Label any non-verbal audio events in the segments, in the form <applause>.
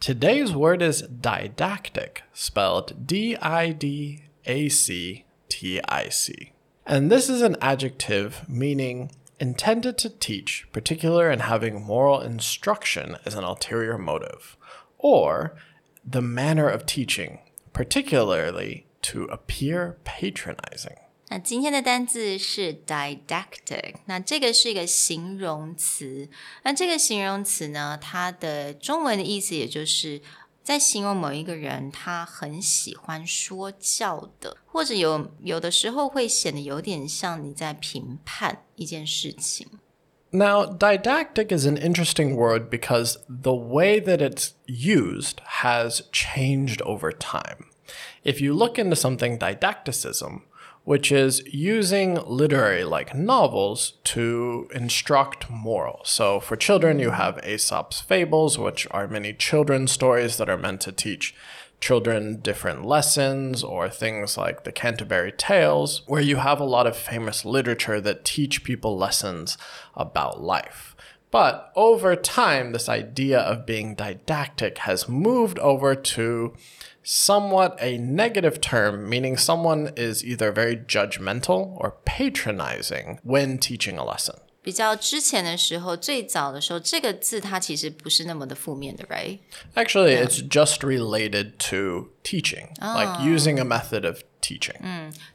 Today's word is didactic, spelled D I D A C T I C. And this is an adjective meaning intended to teach, particular and having moral instruction as an ulterior motive, or the manner of teaching, particularly to appear patronizing. 那今天的单字是 didactic，那这个是一个形容词。那这个形容词呢，它的中文的意思也就是在形容某一个人，他很喜欢说教的，或者有有的时候会显得有点像你在评判一件事情。 Now, didactic is an interesting word because the way that it's used has changed over time. If you look into something didacticism, which is using literary like novels to instruct morals. So for children, you have Aesop's fables, which are many children's stories that are meant to teach children different lessons or things like the Canterbury Tales, where you have a lot of famous literature that teach people lessons about life. But over time, this idea of being didactic has moved over to somewhat a negative term, meaning someone is either very judgmental or patronizing when teaching a lesson. 比较之前的时候，最早的时候，这个字它其实不是那么的负面的，right？ Actually, it's just related to teaching, like using a method of teaching.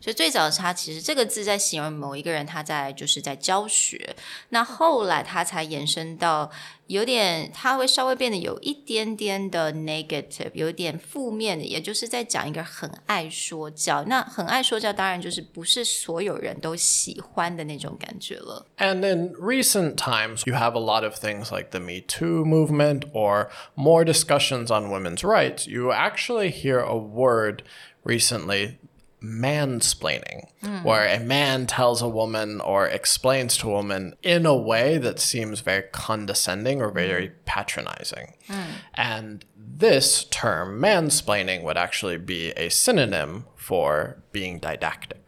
所以最早它其实这个字在形容某一个人，他在就是在教学。那后来它才延伸到有点，它会稍微变得有一点点的 negative，有点负面的，也就是在讲一个很爱说教。那很爱说教，当然就是不是所有人都喜欢的那种感觉了。 And in recent times, you have a lot of things like the Me Too movement or more discussions on women's rights. You actually hear a word recently mansplaining, hmm. where a man tells a woman or explains to a woman in a way that seems very condescending or very hmm. patronizing. Hmm. And this term, mansplaining, would actually be a synonym for being didactic.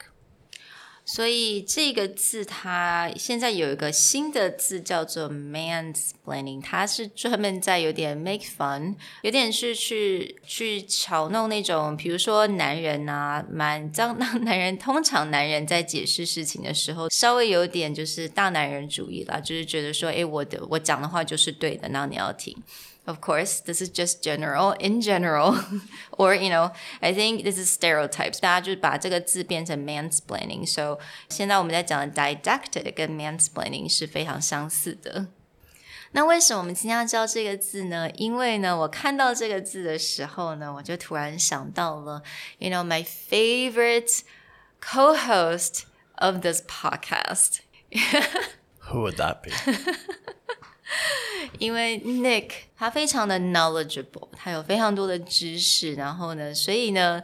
所以这个字它现在有一个新的字叫做 mansplaining，它是专门在有点 make fun，有点是去去嘲弄那种，比如说男人啊，蛮当 <laughs> 当男人，通常男人在解释事情的时候，稍微有点就是大男人主义啦，就是觉得说，诶，我的我讲的话就是对的，然后你要听。Of course, this is just general, in general, <laughs> or you know, I think this is stereotypes. 大家就把这个字变成 mansplaining. So 现在我们在讲的 didactic 跟 mansplaining 是非常相似的。那为什么我们今天要教这个字呢？因为呢，我看到这个字的时候呢，我就突然想到了，you know, my favorite co-host of this podcast. <laughs> Who would that be? <laughs> 因为 Nick 他非常的 knowledgeable，他有非常多的知识，然后呢，所以呢，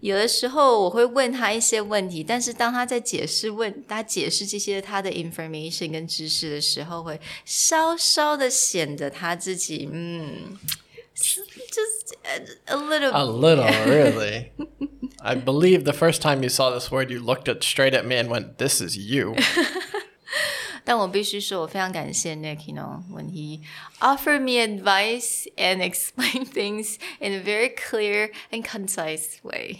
有的时候我会问他一些问题，但是当他在解释问他解释这些他的 information 跟知识的时候，会稍稍的显得他自己嗯，just a, a little A little, really. I believe the first time you saw this word, you looked at straight at me and went, "This is you." 但我必须说，我非常感谢 Nick，you know, when he offered me advice and explained <laughs> things in a very clear and concise way.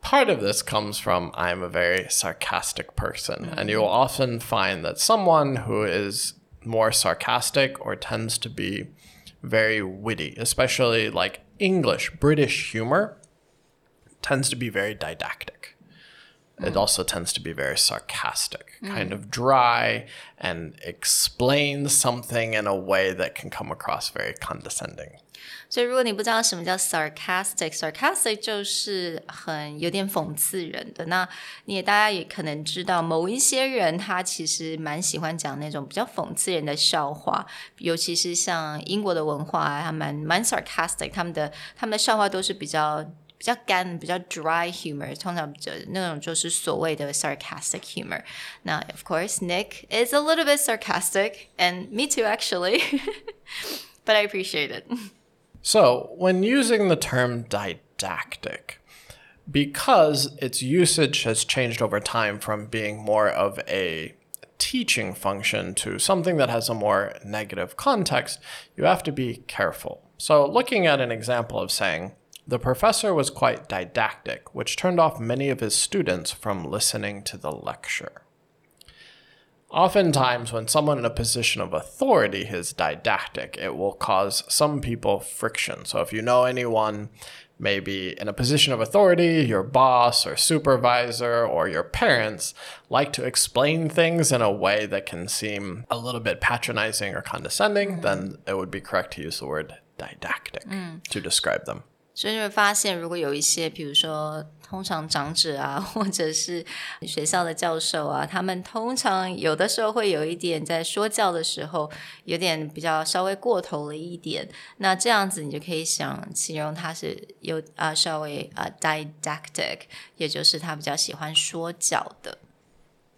Part of this comes from I'm a very sarcastic person, and you'll often find that someone who is more sarcastic or tends to be very witty, especially like English, British humor, tends to be very didactic. It also tends to be very sarcastic kind of dry and explain something in a way that can come across very condescending. 所以，如果你不知道什么叫 sarcastic，sarcastic 就是很有点讽刺人的。那你也大家也可能知道，某一些人他其实蛮喜欢讲那种比较讽刺人的笑话，尤其是像英国的文化，他蛮蛮 sarcastic，他们的他们的笑话都是比较 比较干、比较 dry humor，通常就那种就是所谓的 sarcastic humor。那 of course Nick is a little bit sarcastic, and me too actually, <laughs> but I appreciate it. So, when using the term didactic, because its usage has changed over time from being more of a teaching function to something that has a more negative context, you have to be careful. So, looking at an example of saying, the professor was quite didactic, which turned off many of his students from listening to the lecture. Oftentimes, when someone in a position of authority is didactic, it will cause some people friction. So, if you know anyone, maybe in a position of authority, your boss or supervisor or your parents like to explain things in a way that can seem a little bit patronizing or condescending, then it would be correct to use the word didactic mm. to describe them. 所以你会发现，如果有一些，比如说，通常长者啊，<laughs> 或者是学校的教授啊，他们通常有的时候会有一点在说教的时候，有点比较稍微过头了一点。那这样子，你就可以想形容他是有啊稍微啊 didactic，也就是他比较喜欢说教的。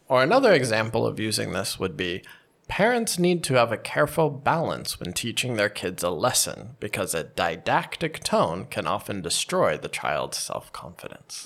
Or another example of using this would be parents need to have a careful balance when teaching their kids a lesson because a didactic tone can often destroy the child's self confidence.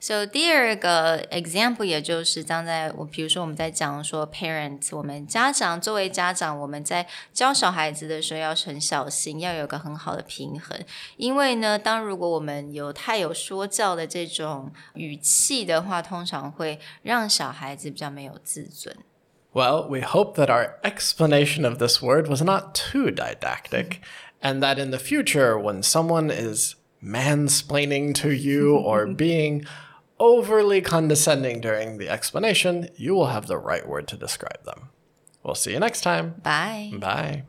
So 第二个 example 也就是当在我比如说我们在讲说 parents，我们家长作为家长，我们在教小孩子的时候要很小心，要有个很好的平衡。因为呢，当如果我们有太有说教的这种语气的话，通常会让小孩子比较没有自尊。 Well, we hope that our explanation of this word was not too didactic, and that in the future, when someone is mansplaining to you <laughs> or being overly condescending during the explanation, you will have the right word to describe them. We'll see you next time. Bye. Bye.